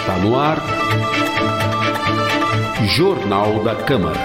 Está no ar. Jornal da Câmara.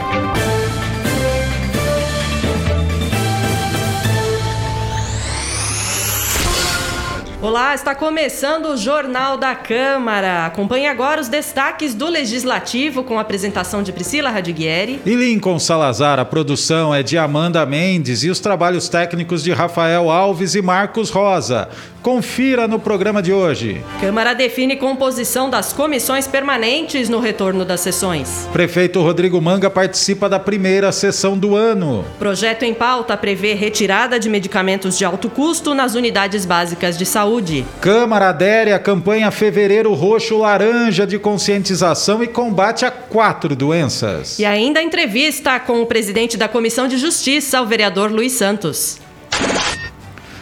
Olá, está começando o Jornal da Câmara. Acompanhe agora os destaques do Legislativo com a apresentação de Priscila Radiguieri. E Lincoln Salazar, a produção é de Amanda Mendes e os trabalhos técnicos de Rafael Alves e Marcos Rosa. Confira no programa de hoje. Câmara define composição das comissões permanentes no retorno das sessões. Prefeito Rodrigo Manga participa da primeira sessão do ano. Projeto em pauta prevê retirada de medicamentos de alto custo nas unidades básicas de saúde. Câmara adere à campanha Fevereiro Roxo Laranja de conscientização e combate a quatro doenças. E ainda entrevista com o presidente da Comissão de Justiça, o vereador Luiz Santos.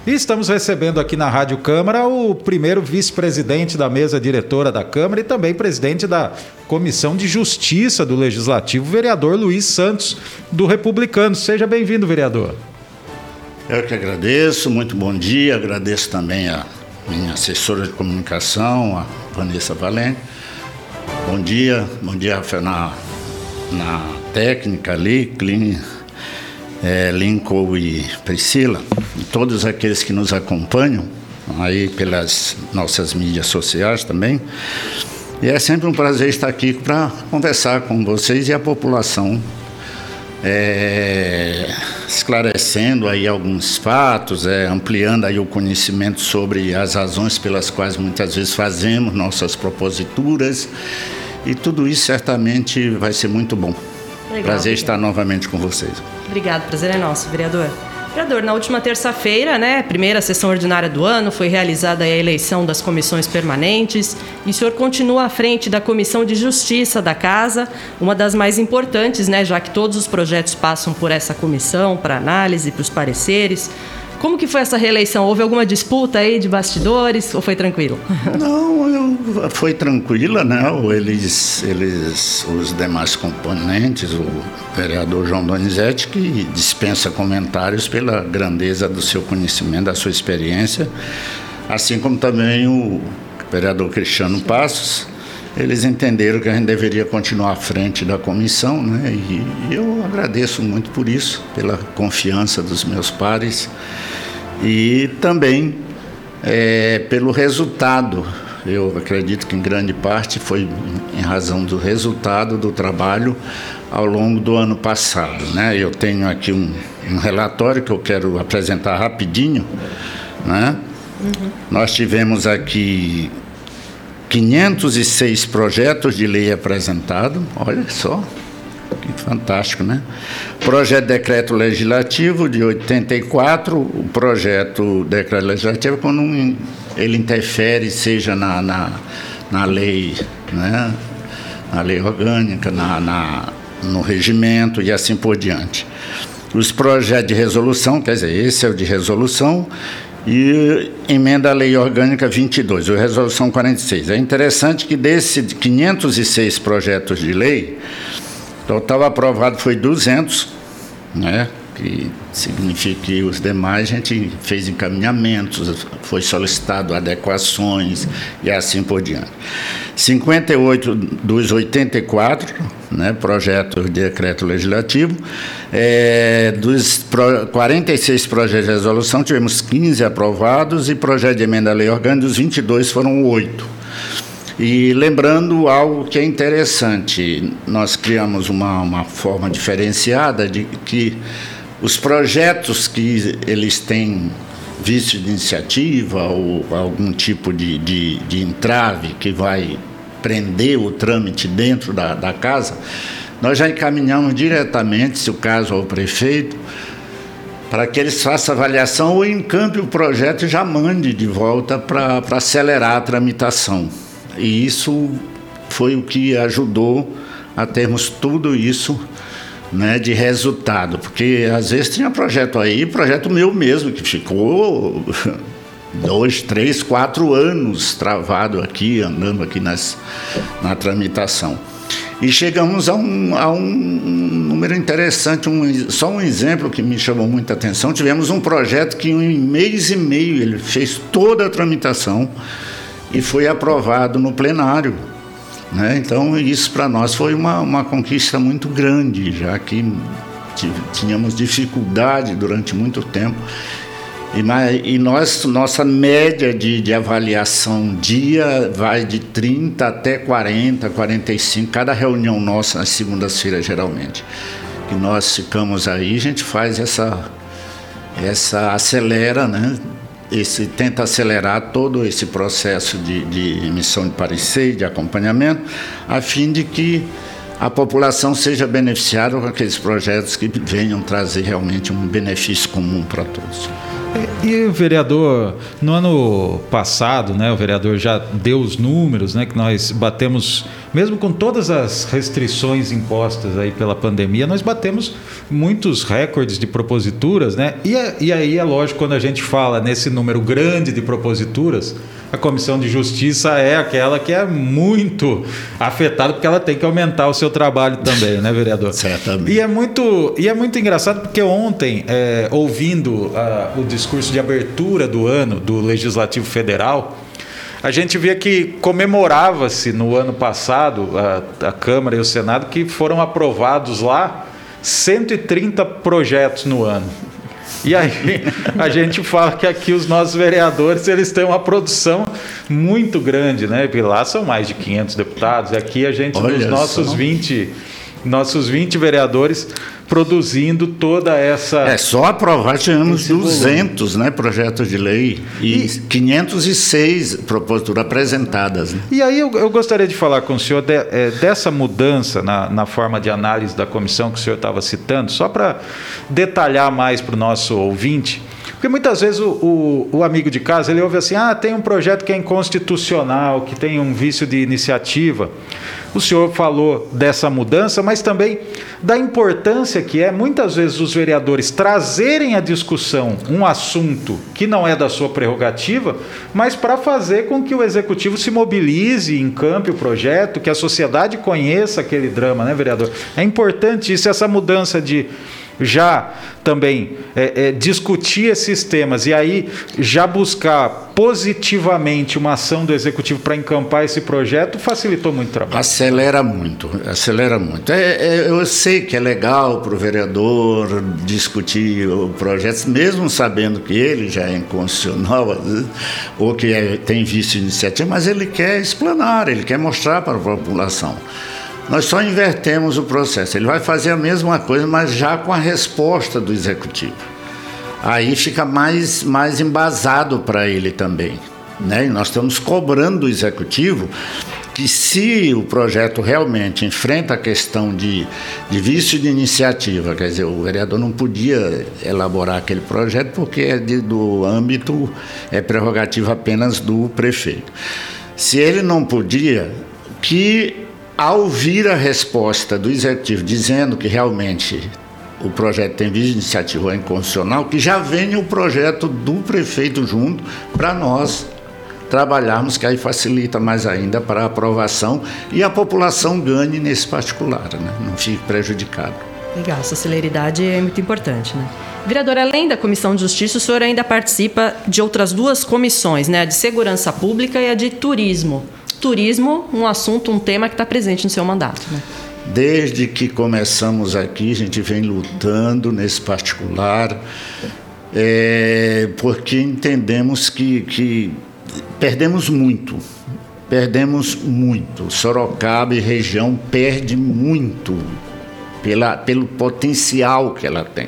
E estamos recebendo aqui na Rádio Câmara o primeiro vice-presidente da mesa diretora da Câmara e também presidente da Comissão de Justiça do Legislativo, vereador Luiz Santos, do Republicano. Seja bem-vindo, vereador. Eu que agradeço, muito bom dia. Agradeço também a minha assessora de comunicação, a Vanessa Valente. Bom dia, bom dia, Rafael, na, na técnica ali, clínica é, Lincoln e Priscila, e todos aqueles que nos acompanham aí pelas nossas mídias sociais também. E é sempre um prazer estar aqui para conversar com vocês e a população, é, esclarecendo aí alguns fatos, é, ampliando aí o conhecimento sobre as razões pelas quais muitas vezes fazemos nossas proposituras e tudo isso certamente vai ser muito bom. Legal, prazer estar novamente com vocês. Obrigado, prazer é nosso, vereador. Vereador, na última terça-feira, né, primeira sessão ordinária do ano, foi realizada a eleição das comissões permanentes e o senhor continua à frente da Comissão de Justiça da Casa, uma das mais importantes, né, já que todos os projetos passam por essa comissão para análise, para os pareceres. Como que foi essa reeleição? Houve alguma disputa aí de bastidores ou foi tranquilo? Não, eu, foi tranquila, né? Eles, eles, os demais componentes, o vereador João Donizete, que dispensa comentários pela grandeza do seu conhecimento, da sua experiência, assim como também o vereador Cristiano Passos, eles entenderam que a gente deveria continuar à frente da comissão, né? E, eu agradeço muito por isso, pela confiança dos meus pares e também é, pelo resultado. Eu acredito que em grande parte foi em razão do resultado do trabalho ao longo do ano passado. Né? Eu tenho aqui um, um relatório que eu quero apresentar rapidinho. Né? Uhum. Nós tivemos aqui 506 projetos de lei apresentados, olha só, que fantástico, né? Projeto de decreto legislativo de 84, o projeto de decreto legislativo quando ele interfere, seja na, na, na lei, né? na lei orgânica, na, na, no regimento e assim por diante. Os projetos de resolução, quer dizer, esse é o de resolução, e emenda a lei orgânica 22, ou resolução 46. É interessante que desses 506 projetos de lei, Total aprovado foi 200, né? Que significa que os demais a gente fez encaminhamentos, foi solicitado adequações e assim por diante. 58 dos 84 né, projetos de decreto legislativo, é, dos 46 projetos de resolução, tivemos 15 aprovados e projeto de emenda à lei orgânica, dos 22 foram 8. E lembrando algo que é interessante, nós criamos uma, uma forma diferenciada de que os projetos que eles têm vício de iniciativa ou algum tipo de, de, de entrave que vai prender o trâmite dentro da, da casa, nós já encaminhamos diretamente, se o caso ao prefeito, para que eles façam avaliação ou encampe o projeto e já mande de volta para acelerar a tramitação. E isso foi o que ajudou a termos tudo isso né, de resultado. Porque às vezes tinha projeto aí, projeto meu mesmo, que ficou dois, três, quatro anos travado aqui, andando aqui nas, na tramitação. E chegamos a um, a um número interessante, um, só um exemplo que me chamou muita atenção. Tivemos um projeto que em um mês e meio ele fez toda a tramitação e foi aprovado no plenário. Né? Então, isso para nós foi uma, uma conquista muito grande, já que tínhamos dificuldade durante muito tempo. E, e nós, nossa média de, de avaliação dia vai de 30 até 40, 45, cada reunião nossa nas segundas-feiras, geralmente. Que nós ficamos aí, a gente faz essa, essa acelera, né? Esse, tenta acelerar todo esse processo de, de emissão de parecer, de acompanhamento, a fim de que a população seja beneficiada com aqueles projetos que venham trazer realmente um benefício comum para todos. E vereador, no ano passado, né, o vereador já deu os números, né, que nós batemos, mesmo com todas as restrições impostas aí pela pandemia, nós batemos muitos recordes de proposituras, né? E, e aí é lógico, quando a gente fala nesse número grande de proposituras, a Comissão de Justiça é aquela que é muito afetada, porque ela tem que aumentar o seu trabalho também, né, vereador? Certamente. E é muito, e é muito engraçado porque ontem, é, ouvindo uh, o discurso de abertura do ano do Legislativo Federal, a gente via que comemorava-se no ano passado, a, a Câmara e o Senado, que foram aprovados lá 130 projetos no ano. E aí a gente fala que aqui os nossos vereadores eles têm uma produção muito grande, né? Porque lá são mais de 500 deputados, e aqui a gente, Olha nos nossos só. 20 nossos 20 vereadores produzindo toda essa. É, só aprovar tivemos 200 né, projetos de lei e, e 506 proposituras apresentadas. Né? E aí eu, eu, gostaria de falar com o senhor de, é, dessa mudança na, na forma de análise da comissão que o senhor estava citando, só para detalhar mais para o nosso ouvinte. Porque muitas vezes o, o, o, amigo de casa ele ouve assim: ah, tem um projeto que é inconstitucional, que tem um vício de iniciativa. O senhor falou dessa mudança, mas também da importância que é muitas vezes os vereadores trazerem à discussão um assunto que não é da sua prerrogativa, mas para fazer com que o executivo se mobilize, encampe o projeto, que a sociedade conheça aquele drama, né, vereador? É importante isso, essa mudança de já também é, é, discutir esses temas e aí já buscar positivamente uma ação do executivo para encampar esse projeto facilitou muito o trabalho. Acelera muito, acelera muito. É, é eu sei que é legal para o vereador discutir o projeto, mesmo sabendo que ele já é inconstitucional ou que é, tem visto iniciativa, mas ele quer explanar, ele quer mostrar para a população. Nós só invertemos o processo. Ele vai fazer a mesma coisa, mas já com a resposta do executivo. Aí fica mais, mais embasado para ele também. Né? E nós estamos cobrando do executivo que se o projeto realmente enfrenta a questão de, de vício de iniciativa, quer dizer, o vereador não podia elaborar aquele projeto porque é de, do âmbito, é prerrogativa apenas do prefeito. Se ele não podia, que ao ouvir a resposta do executivo dizendo que realmente o projeto tem vista de iniciativa inconstitucional, que já venha o projeto do prefeito junto para nós trabalharmos, que aí facilita mais ainda para a aprovação e a população ganhe nesse particular, né? não fique prejudicado. Legal, essa celeridade é muito importante, né? Vereador, além da Comissão de Justiça, o senhor ainda participa de outras duas comissões, né? A de Segurança Pública e a de Turismo turismo um assunto, um tema que está presente no seu mandato. Né? Desde que começamos aqui, a gente vem lutando nesse particular, é, porque entendemos que, que perdemos muito. Perdemos muito. Sorocaba e região perde muito pela, pelo potencial que ela tem.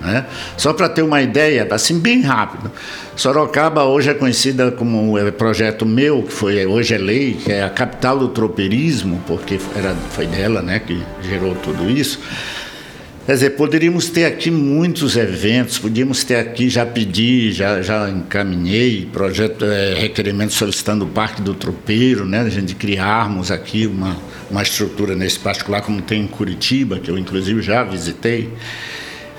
Né? Só para ter uma ideia, assim, bem rápido. Sorocaba hoje é conhecida como é, projeto meu, que foi, hoje é lei, que é a capital do tropeirismo, porque era, foi dela né, que gerou tudo isso. Quer dizer, poderíamos ter aqui muitos eventos, podíamos ter aqui, já pedi, já, já encaminhei projeto, é, requerimento solicitando o Parque do Tropeiro, né, a gente criarmos aqui uma, uma estrutura nesse particular, como tem em Curitiba, que eu inclusive já visitei.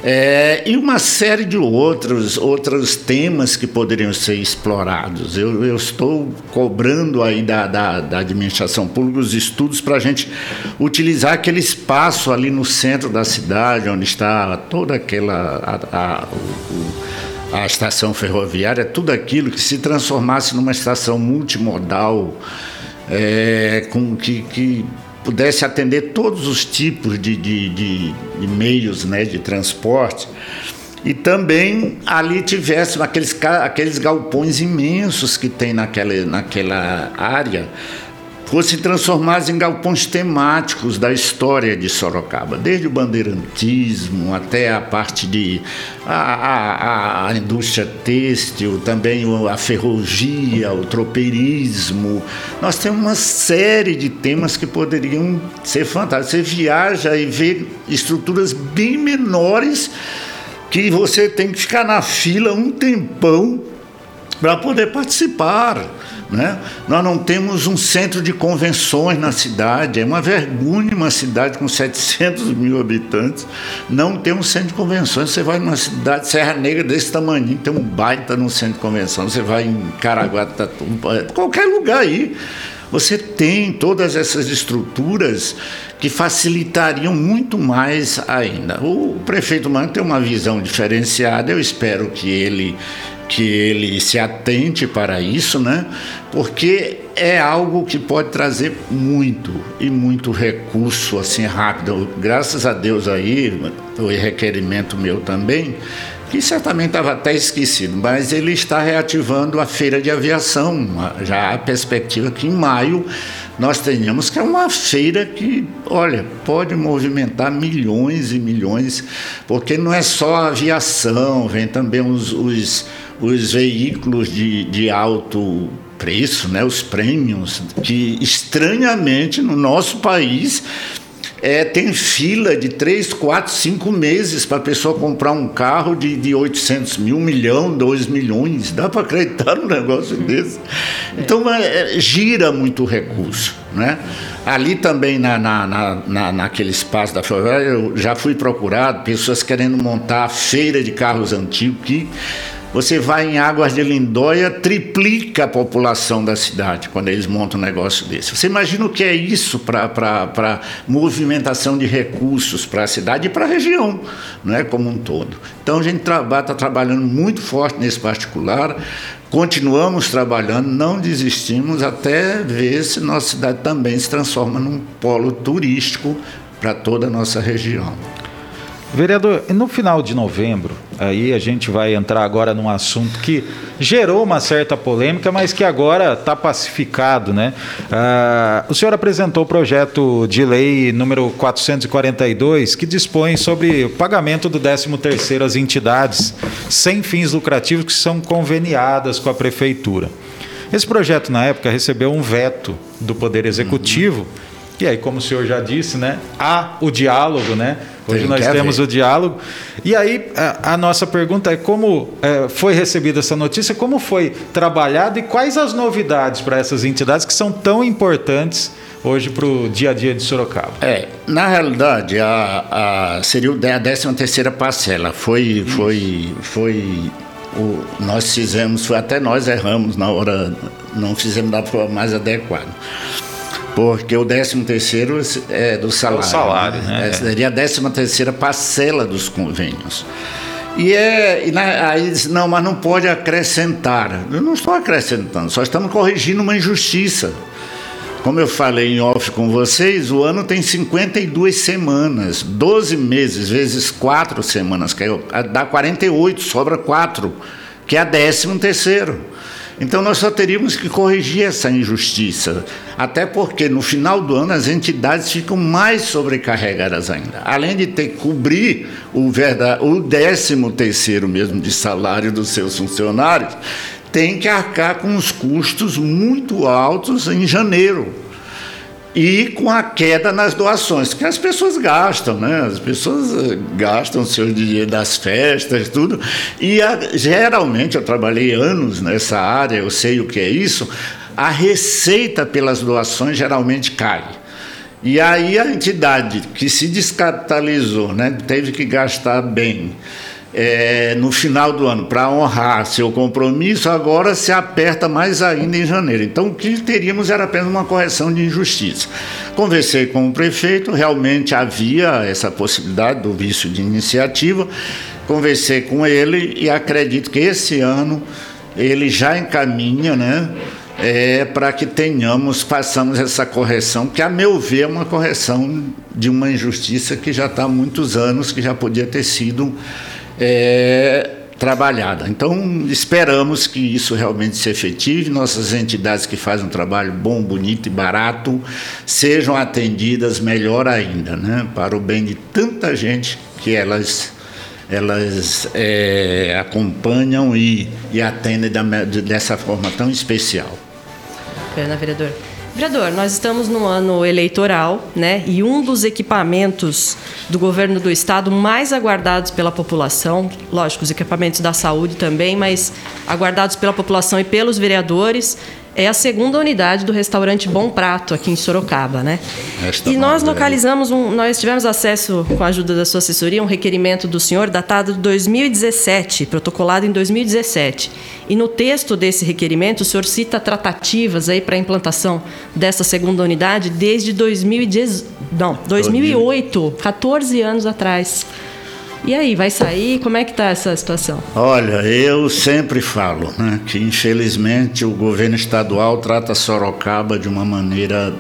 É, e uma série de outros, outros temas que poderiam ser explorados. Eu, eu estou cobrando aí da, da, da administração pública os estudos para a gente utilizar aquele espaço ali no centro da cidade, onde está toda aquela. A, a, o, a estação ferroviária, tudo aquilo que se transformasse numa estação multimodal é, com que, que pudesse atender todos os tipos de, de, de, de meios né, de transporte e também ali tivesse aqueles, aqueles galpões imensos que tem naquela, naquela área, fossem transformados em galpões temáticos da história de Sorocaba, desde o bandeirantismo até a parte de a, a, a indústria têxtil, também a ferrovia, o tropeirismo. Nós temos uma série de temas que poderiam ser fantásticos. Você viaja e vê estruturas bem menores que você tem que ficar na fila um tempão para poder participar. Né? Nós não temos um centro de convenções na cidade, é uma vergonha uma cidade com 700 mil habitantes não ter um centro de convenções. Você vai numa cidade, Serra Negra, desse tamanho, tem um baita no centro de convenção, você vai em Caraguatatuba, qualquer lugar aí. Você tem todas essas estruturas que facilitariam muito mais ainda. O prefeito Mano tem uma visão diferenciada, eu espero que ele que ele se atente para isso, né? Porque é algo que pode trazer muito e muito recurso assim rápido. Graças a Deus aí, o requerimento meu também, que certamente estava até esquecido, mas ele está reativando a feira de aviação. Já há perspectiva que em maio nós tenhamos, que é uma feira que, olha, pode movimentar milhões e milhões, porque não é só a aviação, vem também os, os, os veículos de, de alto preço, né, os prêmios, que estranhamente no nosso país é, tem fila de 3, 4, 5 meses para a pessoa comprar um carro de, de 800 mil, 1 milhão, 2 milhões. Dá para acreditar num negócio desse? Então, é, é, gira muito recurso. Né? Ali também, na, na, na, naquele espaço da favela, eu já fui procurado, pessoas querendo montar a feira de carros antigos, que você vai em Águas de Lindóia, triplica a população da cidade quando eles montam um negócio desse. Você imagina o que é isso para movimentação de recursos para a cidade e para a região, não é como um todo. Então a gente está trabalhando muito forte nesse particular, continuamos trabalhando, não desistimos até ver se nossa cidade também se transforma num polo turístico para toda a nossa região. Vereador, no final de novembro, aí a gente vai entrar agora num assunto que gerou uma certa polêmica, mas que agora está pacificado, né? Ah, o senhor apresentou o projeto de lei número 442, que dispõe sobre o pagamento do 13º às entidades sem fins lucrativos que são conveniadas com a prefeitura. Esse projeto, na época, recebeu um veto do Poder Executivo, uhum. E aí, como o senhor já disse, né, há o diálogo, né? Hoje Tem nós temos o diálogo. E aí, a, a nossa pergunta é como é, foi recebida essa notícia, como foi trabalhado e quais as novidades para essas entidades que são tão importantes hoje para o dia a dia de Sorocaba? É, na realidade, a, a, seria a 13 terceira parcela. Foi, foi, foi o, nós fizemos, foi, até nós erramos na hora, não fizemos da forma mais adequada porque o 13 terceiro é do salário. É o salário, né? né? É, seria a 13 terceira parcela dos convênios. E, é, e na, aí diz, não, mas não pode acrescentar. Eu não estou acrescentando, só estamos corrigindo uma injustiça. Como eu falei em off com vocês, o ano tem 52 semanas, 12 meses vezes 4 semanas, que é, dá 48, sobra 4, que é a 13 terceiro. Então nós só teríamos que corrigir essa injustiça, até porque no final do ano as entidades ficam mais sobrecarregadas ainda. Além de ter que cobrir o, o décimo terceiro mesmo de salário dos seus funcionários, tem que arcar com os custos muito altos em janeiro e com a queda nas doações, que as pessoas gastam, né? As pessoas eh, gastam seu dinheiro das festas, tudo. E a, geralmente, eu trabalhei anos nessa área, eu sei o que é isso, a receita pelas doações geralmente cai. E aí a entidade que se descapitalizou, né, teve que gastar bem é, no final do ano para honrar seu compromisso, agora se aperta mais ainda em janeiro. Então, o que teríamos era apenas uma correção de injustiça. Conversei com o prefeito, realmente havia essa possibilidade do vício de iniciativa. Conversei com ele e acredito que esse ano ele já encaminha, né? é, para que tenhamos, façamos essa correção, que a meu ver é uma correção de uma injustiça que já está há muitos anos, que já podia ter sido é, trabalhada. Então, esperamos que isso realmente se efetive, nossas entidades que fazem um trabalho bom, bonito e barato sejam atendidas melhor ainda, né? para o bem de tanta gente que elas elas é, acompanham e, e atendem da, dessa forma tão especial. Pena, vereador. Vereador, nós estamos no ano eleitoral, né? E um dos equipamentos do governo do estado mais aguardados pela população, lógico, os equipamentos da saúde também, mas aguardados pela população e pelos vereadores, é a segunda unidade do restaurante Bom Prato aqui em Sorocaba, né? Esta e nós localizamos um, nós tivemos acesso com a ajuda da sua assessoria um requerimento do senhor datado de 2017, protocolado em 2017. E no texto desse requerimento o senhor cita tratativas aí para a implantação dessa segunda unidade desde 2010, não, 2008, 14 anos atrás. E aí, vai sair? Como é que está essa situação? Olha, eu sempre falo né, que infelizmente o governo estadual trata Sorocaba de uma maneira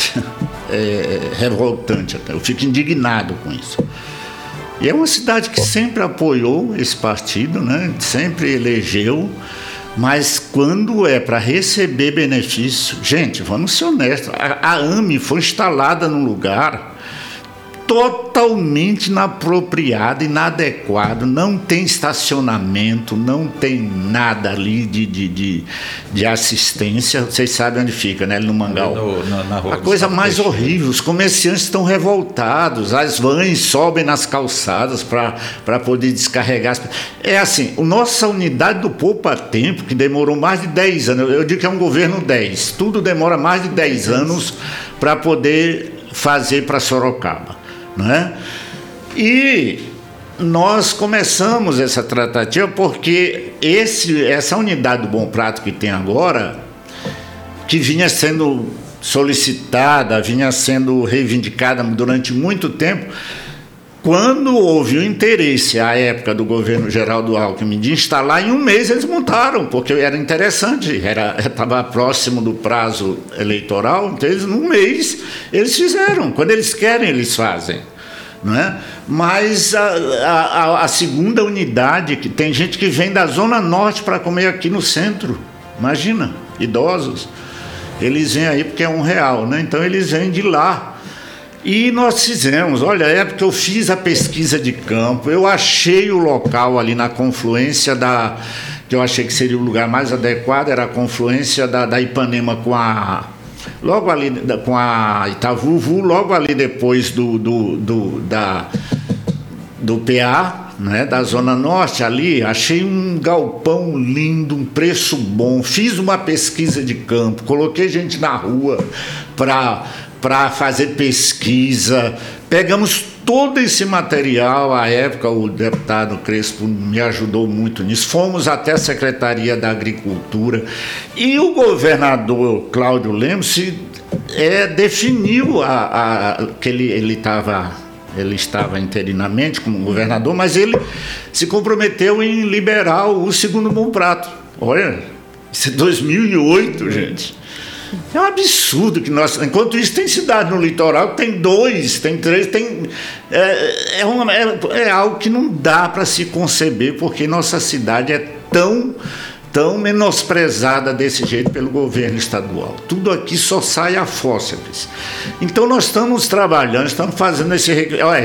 é, revoltante até. Eu fico indignado com isso. E é uma cidade que sempre apoiou esse partido, né? sempre elegeu, mas quando é para receber benefício, gente, vamos ser honestos, a, a AME foi instalada num lugar totalmente inapropriado, inadequado, não tem estacionamento, não tem nada ali de, de, de, de assistência. Vocês sabem onde fica, né? No Mangal. No, na rua A coisa mais Peixe. horrível, os comerciantes estão revoltados, as vans sobem nas calçadas para poder descarregar. É assim, nossa unidade do Poupa Tempo, que demorou mais de 10 anos, eu digo que é um governo 10, tudo demora mais de 10 anos para poder fazer para Sorocaba. Né? E nós começamos essa tratativa porque esse, essa unidade do Bom Prato que tem agora, que vinha sendo solicitada, vinha sendo reivindicada durante muito tempo, quando houve o interesse, à época do governo Geraldo Alckmin, de instalar, em um mês eles montaram, porque era interessante, estava próximo do prazo eleitoral, então eles, num mês eles fizeram. Quando eles querem, eles fazem. Não é? Mas a, a, a segunda unidade, que tem gente que vem da Zona Norte para comer aqui no centro, imagina, idosos. Eles vêm aí porque é um real, né? então eles vêm de lá e nós fizemos, olha, é porque eu fiz a pesquisa de campo, eu achei o local ali na confluência da. que eu achei que seria o lugar mais adequado, era a confluência da, da Ipanema com a. Logo ali com a Itavuvu, logo ali depois do, do, do, da, do PA, né, da Zona Norte ali, achei um galpão lindo, um preço bom, fiz uma pesquisa de campo, coloquei gente na rua para para fazer pesquisa. Pegamos todo esse material, à época o deputado Crespo me ajudou muito nisso. Fomos até a Secretaria da Agricultura e o governador Cláudio Lemos é, definiu a, a, que ele estava ele estava interinamente como governador, mas ele se comprometeu em liberar o segundo bom prato. Olha, isso é 2008, gente. É um absurdo que nós. Enquanto isso, tem cidade no litoral que tem dois, tem três, tem. É, é, uma, é, é algo que não dá para se conceber, porque nossa cidade é tão tão menosprezada desse jeito pelo governo estadual. Tudo aqui só sai a fósseis. Então nós estamos trabalhando, estamos fazendo esse,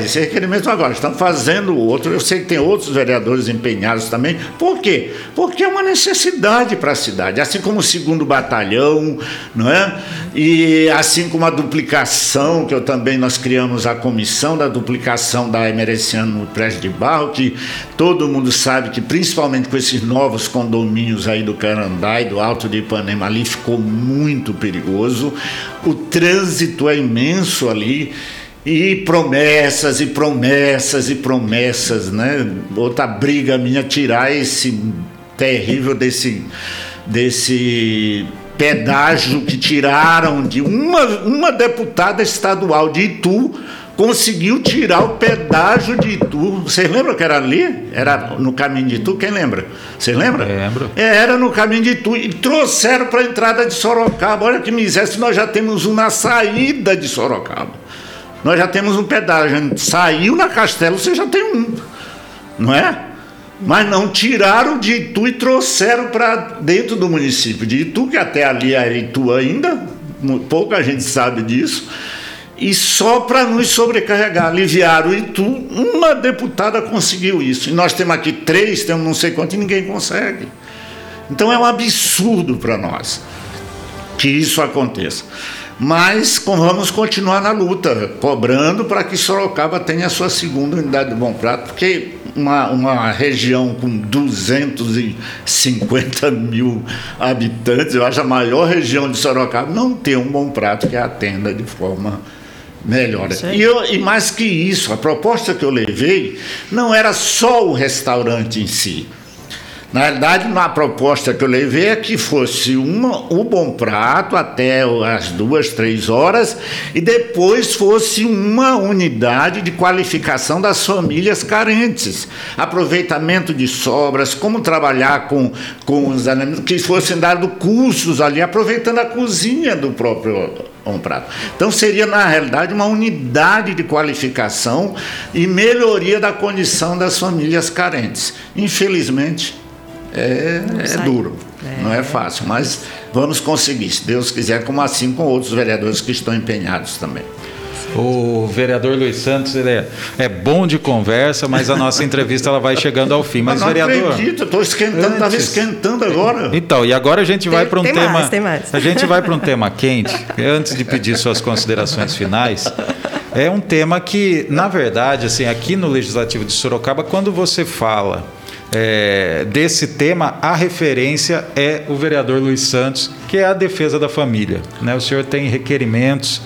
esse requerimento agora, estamos fazendo outro. Eu sei que tem outros vereadores empenhados também. Por quê? Porque é uma necessidade para a cidade, assim como o segundo batalhão, não é? E assim como a duplicação, que eu também nós criamos a comissão da duplicação da Emereciano no Prédio de Barro, que todo mundo sabe que principalmente com esses novos condomínios aí do Canandá e do Alto de Ipanema ali ficou muito perigoso. O trânsito é imenso ali. E promessas e promessas e promessas, né? Outra briga minha tirar esse terrível desse desse pedágio que tiraram de uma, uma deputada estadual de Itu conseguiu tirar o pedágio de Itu. Vocês lembram que era ali? Era no caminho de Itu? Quem lembra? Vocês lembram? Lembro. É, era no caminho de Itu. E trouxeram para a entrada de Sorocaba. Olha que miséria, nós já temos um na saída de Sorocaba. Nós já temos um pedágio. Saiu na Castelo, você já tem um. Não é? Mas não tiraram de Itu e trouxeram para dentro do município de Itu, que até ali era Itu ainda, pouca gente sabe disso. E só para nos sobrecarregar, aliviaram Itu, uma deputada conseguiu isso. E nós temos aqui três, temos não sei quanto, e ninguém consegue. Então é um absurdo para nós que isso aconteça. Mas vamos continuar na luta, cobrando para que Sorocaba tenha a sua segunda unidade de bom prato, porque uma, uma região com 250 mil habitantes, eu acho a maior região de Sorocaba, não tem um bom prato que atenda de forma melhor. E, eu, e mais que isso, a proposta que eu levei não era só o restaurante em si. Na realidade, na proposta que eu levei é que fosse uma, o bom prato até as duas, três horas e depois fosse uma unidade de qualificação das famílias carentes. Aproveitamento de sobras, como trabalhar com, com os alimentos, que fossem dados cursos ali, aproveitando a cozinha do próprio bom prato. Então seria, na realidade, uma unidade de qualificação e melhoria da condição das famílias carentes. Infelizmente, é, é duro, é. não é fácil, mas vamos conseguir, se Deus quiser, como assim com outros vereadores que estão empenhados também. O vereador Luiz Santos ele é, é, bom de conversa, mas a nossa entrevista ela vai chegando ao fim. Mas, não vereador. acredito, estou esquentando, estava esquentando agora. Então, e agora a gente vai para um tem tema. Mais, tem mais. A gente vai para um tema quente. Antes de pedir suas considerações finais, é um tema que, na verdade, assim, aqui no Legislativo de Sorocaba, quando você fala é, desse tema, a referência é o vereador Luiz Santos, que é a defesa da família. Né? O senhor tem requerimentos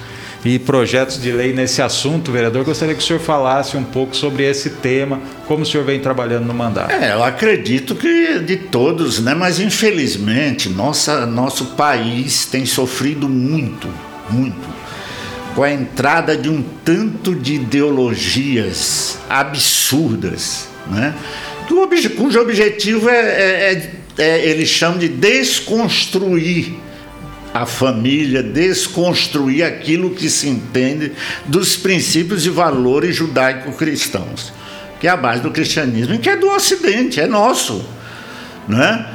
e projetos de lei nesse assunto, vereador. Gostaria que o senhor falasse um pouco sobre esse tema, como o senhor vem trabalhando no mandato. É, eu acredito que de todos, né? mas infelizmente nossa, nosso país tem sofrido muito, muito com a entrada de um tanto de ideologias absurdas, né? cujo objetivo é, é, é, é eles chamam de desconstruir a família, desconstruir aquilo que se entende dos princípios e valores judaico-cristãos, que é a base do cristianismo, que é do Ocidente, é nosso. Né?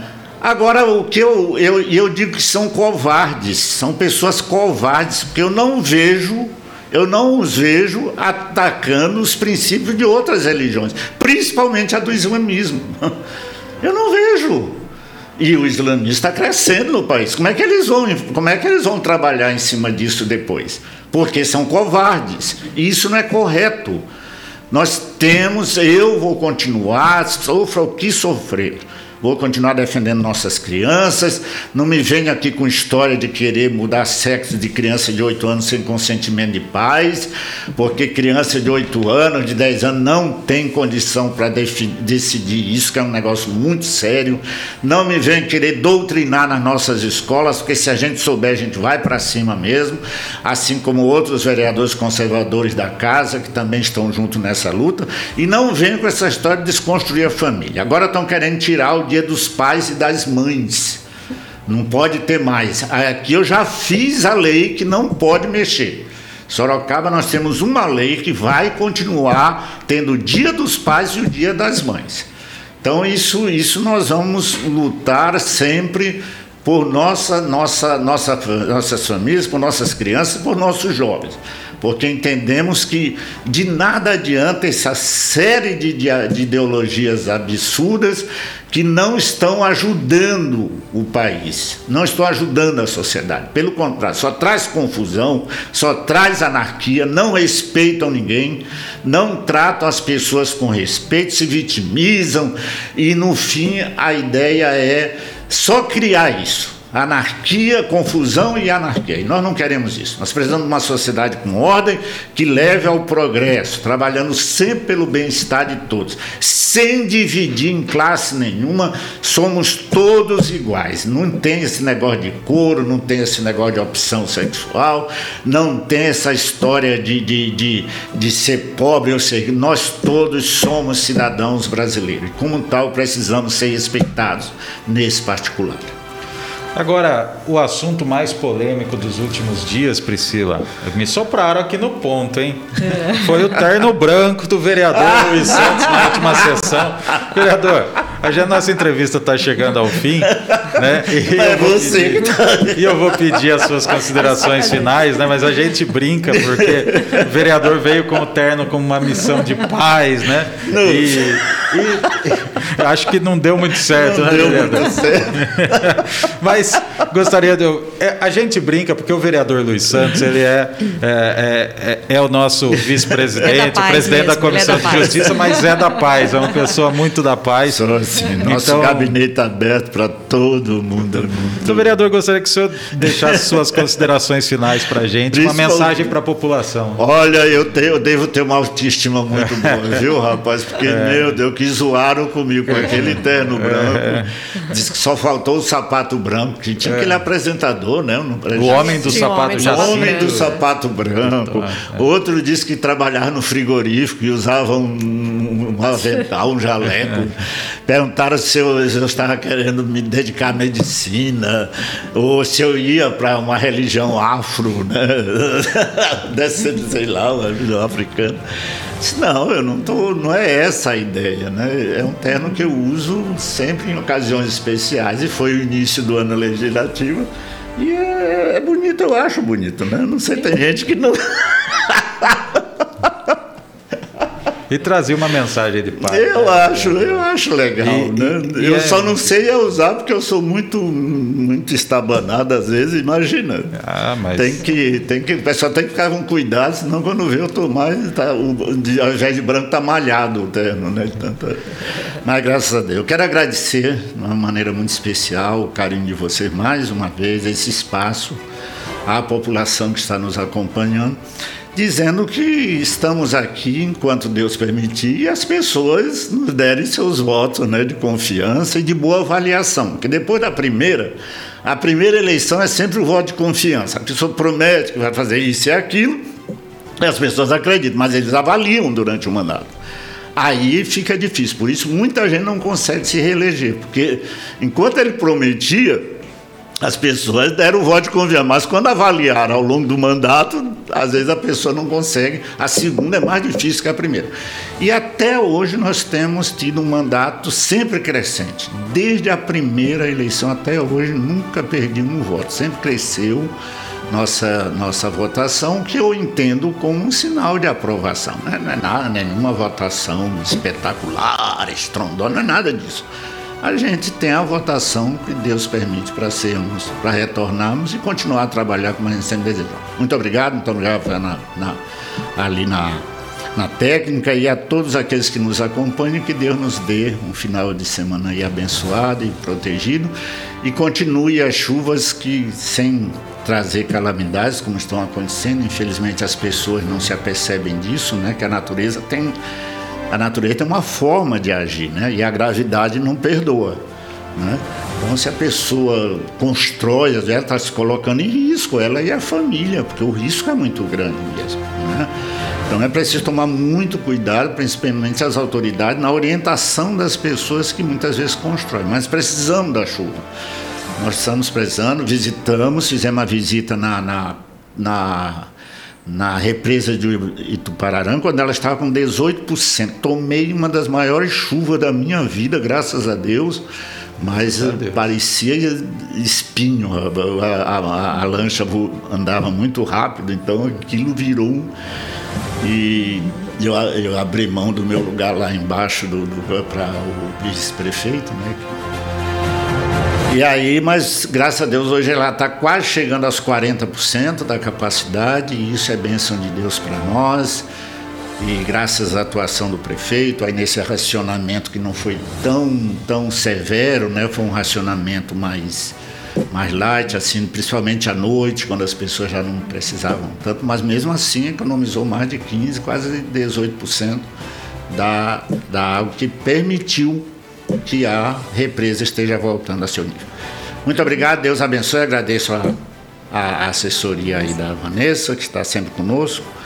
Agora, o que eu, eu, eu digo que são covardes, são pessoas covardes, porque eu não vejo eu não os vejo atacando os princípios de outras religiões, principalmente a do islamismo. Eu não vejo. E o islamismo está crescendo no país. Como é que eles vão, como é que eles vão trabalhar em cima disso depois? Porque são covardes. E isso não é correto. Nós temos, eu vou continuar, sofra o que sofrer vou continuar defendendo nossas crianças. Não me venha aqui com história de querer mudar sexo de criança de 8 anos sem consentimento de pais, porque criança de 8 anos, de 10 anos, não tem condição para decidir isso, que é um negócio muito sério. Não me venha querer doutrinar nas nossas escolas, porque se a gente souber, a gente vai para cima mesmo, assim como outros vereadores conservadores da casa, que também estão junto nessa luta. E não venha com essa história de desconstruir a família. Agora estão querendo tirar o dia dos pais e das mães. Não pode ter mais. Aqui eu já fiz a lei que não pode mexer. Sorocaba nós temos uma lei que vai continuar tendo o dia dos pais e o dia das mães. Então isso, isso nós vamos lutar sempre por nossa, nossa, nossa, nossas famílias, por nossas crianças, por nossos jovens porque entendemos que de nada adianta essa série de, de, de, ideologias absurdas que não estão ajudando o país, não estão ajudando a sociedade. Pelo contrário, só traz confusão, só traz anarquia, não respeitam ninguém, não tratam as pessoas com respeito, se vitimizam e no fim a ideia é só criar isso Anarquia, confusão e anarquia. E nós não queremos isso. Nós precisamos de uma sociedade com ordem que leve ao progresso, trabalhando sempre pelo bem-estar de todos, sem dividir em classe nenhuma. Somos todos iguais. Não tem esse negócio de couro, não tem esse negócio de opção sexual, não tem essa história de, de, de, de ser pobre ou ser. Nós todos somos cidadãos brasileiros. E, como tal, precisamos ser respeitados nesse particular. Agora, o assunto mais polêmico dos últimos dias, Priscila, me sopraram aqui no ponto, hein? É. Foi o terno branco do vereador Luiz Santos na última sessão. Vereador, a nossa entrevista está chegando ao fim, né? E é você pedir, tá... E eu vou pedir as suas considerações finais, né? Mas a gente brinca porque o vereador veio com o terno como uma missão de paz, né? E, e, acho que não deu muito certo, não né, deu vereador? Muito certo. Mas gostaria de. É, a gente brinca porque o vereador Luiz Santos ele é, é, é, é o nosso vice-presidente, é presidente mesmo, da Comissão é da de Justiça, mas é da paz, é uma pessoa muito da paz. Sou assim, nosso então, gabinete aberto para todo mundo. Então, vereador, gostaria que o senhor deixasse suas considerações finais para a gente, uma mensagem para a população. Olha, eu, tenho, eu devo ter uma autoestima muito boa, viu, rapaz? Porque, é. meu Deus, que zoaram comigo com aquele terno é. branco. Diz que só faltou o sapato branco, que tinha é. aquele apresentador, né? O homem do sapato já O homem do sapato branco. É. Outro disse que trabalhava no frigorífico e usava um, um avental, um jaleco. Perguntaram se eu, se eu, estava querendo me dedicar à medicina, ou se eu ia para uma religião afro, né? Desse, sei lá, uma religião africana. Não, eu não tô, não é essa a ideia, né? É um terno que eu uso sempre em ocasiões especiais e foi o início do ano legislativo. E é, é bonito, eu acho bonito, né? Não sei, tem gente que não. E trazia uma mensagem de paz. Eu né? acho, eu acho legal, e, né? E, eu é... só não sei usar porque eu sou muito, muito estabanado às vezes, imagina. Ah, mas... Tem que, tem que, o pessoal tem que ficar com cuidado, senão quando vê eu tô mais, tá, o, ao invés de branco tá malhado o terno, né? Tanto, mas graças a Deus. Eu quero agradecer de uma maneira muito especial o carinho de vocês mais uma vez, esse espaço, à população que está nos acompanhando dizendo que estamos aqui enquanto Deus permitir e as pessoas nos derem seus votos né, de confiança e de boa avaliação. Porque depois da primeira, a primeira eleição é sempre o voto de confiança. A pessoa promete que vai fazer isso e aquilo, e as pessoas acreditam, mas eles avaliam durante o mandato. Aí fica difícil. Por isso, muita gente não consegue se reeleger, porque enquanto ele prometia as pessoas deram o voto de confiança, mas quando avaliaram ao longo do mandato, às vezes a pessoa não consegue. A segunda é mais difícil que a primeira. E até hoje nós temos tido um mandato sempre crescente. Desde a primeira eleição até hoje, nunca perdimos um voto, sempre cresceu nossa, nossa votação, que eu entendo como um sinal de aprovação. Não é nada, nenhuma votação espetacular, estrondosa, não é nada disso a gente tem a votação que Deus permite para sermos, para retornarmos e continuar a trabalhar como a gente sempre desejou. Muito obrigado, muito obrigado na, na, ali na, na técnica e a todos aqueles que nos acompanham, que Deus nos dê um final de semana aí abençoado e protegido e continue as chuvas que sem trazer calamidades como estão acontecendo, infelizmente as pessoas não se apercebem disso, né, que a natureza tem a natureza tem uma forma de agir, né? E a gravidade não perdoa, né? Então, se a pessoa constrói, ela está se colocando em risco, ela e a família, porque o risco é muito grande mesmo. Né? Então é preciso tomar muito cuidado, principalmente as autoridades, na orientação das pessoas que muitas vezes constroem. Mas precisamos da chuva. Nós estamos precisando, visitamos, fizemos uma visita na, na, na na represa de Itupararã, quando ela estava com 18%. Tomei uma das maiores chuvas da minha vida, graças a Deus, mas a Deus. parecia espinho. A, a, a, lancha andava muito rápido, então aquilo virou. E eu, eu abri mão do meu lugar lá embaixo para o vice-prefeito, né? E aí, mas graças a Deus hoje ela está quase chegando aos 40% da capacidade, e isso é bênção de Deus para nós. E graças à atuação do prefeito, aí nesse racionamento que não foi tão, tão severo, né? foi um racionamento mais, mais light, assim, principalmente à noite, quando as pessoas já não precisavam tanto, mas mesmo assim economizou mais de 15, quase 18% da, da água que permitiu que a represa esteja voltando a seu nível. Muito obrigado, Deus abençoe, agradeço a, a assessoria aí da Vanessa, que está sempre conosco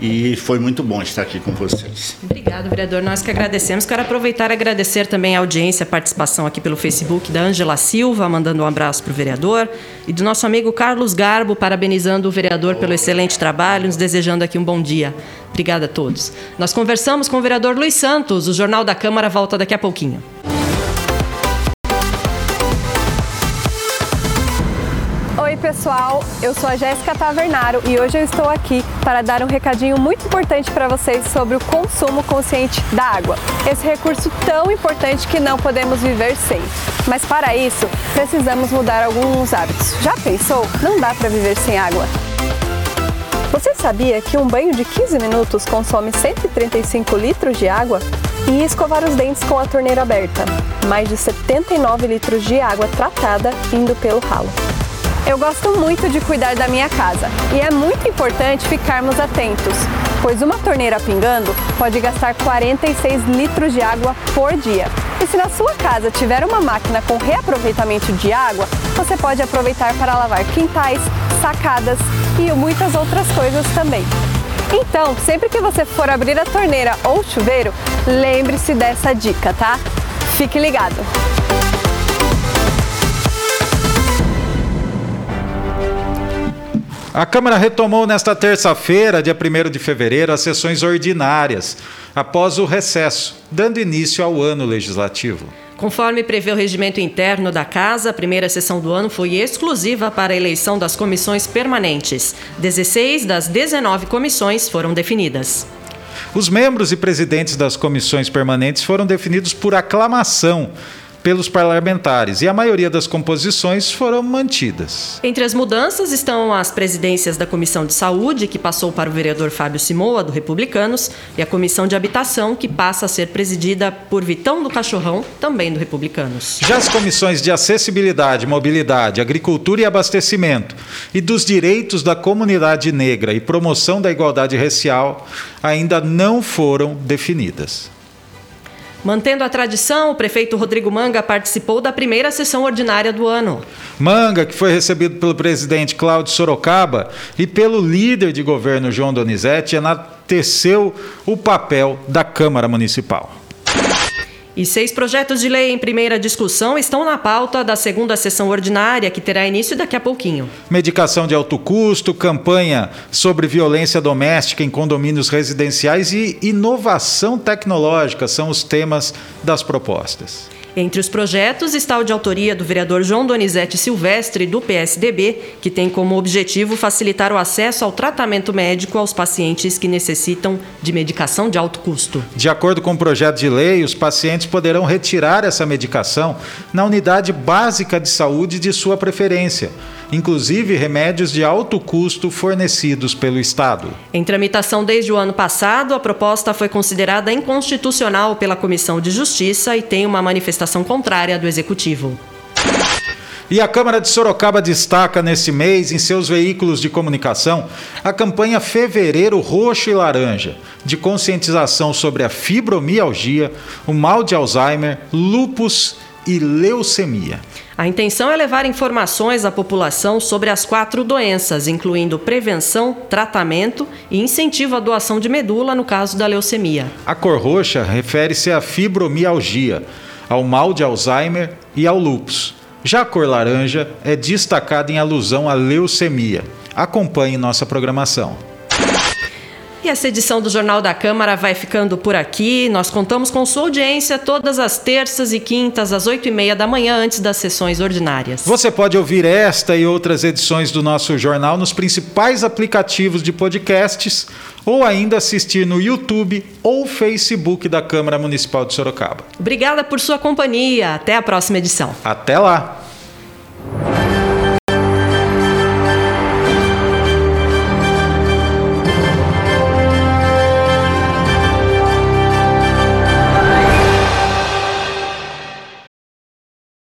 e foi muito bom estar aqui com vocês. Obrigado, vereador. Nós que agradecemos. Quero aproveitar e agradecer também a audiência, a participação aqui pelo Facebook da Ângela Silva, mandando um abraço para o vereador, e do nosso amigo Carlos Garbo, parabenizando o vereador pelo excelente trabalho, nos desejando aqui um bom dia. Obrigada a todos. Nós conversamos com o vereador Luiz Santos. O Jornal da Câmara volta daqui a pouquinho. Oi, pessoal. Eu sou a Jéssica Tavernaro e hoje eu estou aqui para dar um recadinho muito importante para vocês sobre o consumo consciente da água. Esse recurso tão importante que não podemos viver sem. Mas para isso, precisamos mudar alguns hábitos. Já pensou? Não dá para viver sem água. Você sabia que um banho de 15 minutos consome 135 litros de água? E escovar os dentes com a torneira aberta, mais de 79 litros de água tratada indo pelo ralo. Eu gosto muito de cuidar da minha casa e é muito importante ficarmos atentos, pois uma torneira pingando pode gastar 46 litros de água por dia. E se na sua casa tiver uma máquina com reaproveitamento de água, você pode aproveitar para lavar quintais, sacadas e muitas outras coisas também. Então, sempre que você for abrir a torneira ou chuveiro, lembre-se dessa dica, tá? Fique ligado! A Câmara retomou nesta terça-feira, dia 1 de fevereiro, as sessões ordinárias, após o recesso, dando início ao ano legislativo. Conforme prevê o regimento interno da Casa, a primeira sessão do ano foi exclusiva para a eleição das comissões permanentes. 16 das 19 comissões foram definidas. Os membros e presidentes das comissões permanentes foram definidos por aclamação pelos parlamentares e a maioria das composições foram mantidas. Entre as mudanças estão as presidências da Comissão de Saúde, que passou para o vereador Fábio Simoa, do Republicanos, e a Comissão de Habitação, que passa a ser presidida por Vitão do Cachorrão, também do Republicanos. Já as comissões de Acessibilidade, Mobilidade, Agricultura e Abastecimento e dos Direitos da Comunidade Negra e Promoção da Igualdade Racial ainda não foram definidas. Mantendo a tradição, o prefeito Rodrigo Manga participou da primeira sessão ordinária do ano. Manga, que foi recebido pelo presidente Cláudio Sorocaba e pelo líder de governo João Donizete, enalteceu o papel da Câmara Municipal. E seis projetos de lei em primeira discussão estão na pauta da segunda sessão ordinária, que terá início daqui a pouquinho. Medicação de alto custo, campanha sobre violência doméstica em condomínios residenciais e inovação tecnológica são os temas das propostas. Entre os projetos está o de autoria do vereador João Donizete Silvestre, do PSDB, que tem como objetivo facilitar o acesso ao tratamento médico aos pacientes que necessitam de medicação de alto custo. De acordo com o projeto de lei, os pacientes poderão retirar essa medicação na unidade básica de saúde de sua preferência inclusive remédios de alto custo fornecidos pelo Estado. Em tramitação desde o ano passado, a proposta foi considerada inconstitucional pela Comissão de Justiça e tem uma manifestação contrária do Executivo. E a Câmara de Sorocaba destaca nesse mês, em seus veículos de comunicação, a campanha Fevereiro Roxo e Laranja, de conscientização sobre a fibromialgia, o mal de Alzheimer, lupus e leucemia. A intenção é levar informações à população sobre as quatro doenças, incluindo prevenção, tratamento e incentivo à doação de medula no caso da leucemia. A cor roxa refere-se à fibromialgia, ao mal de Alzheimer e ao lúpus. Já a cor laranja é destacada em alusão à leucemia. Acompanhe nossa programação. E essa edição do Jornal da Câmara vai ficando por aqui. Nós contamos com sua audiência todas as terças e quintas, às oito e meia da manhã, antes das sessões ordinárias. Você pode ouvir esta e outras edições do nosso jornal nos principais aplicativos de podcasts ou ainda assistir no YouTube ou Facebook da Câmara Municipal de Sorocaba. Obrigada por sua companhia. Até a próxima edição. Até lá!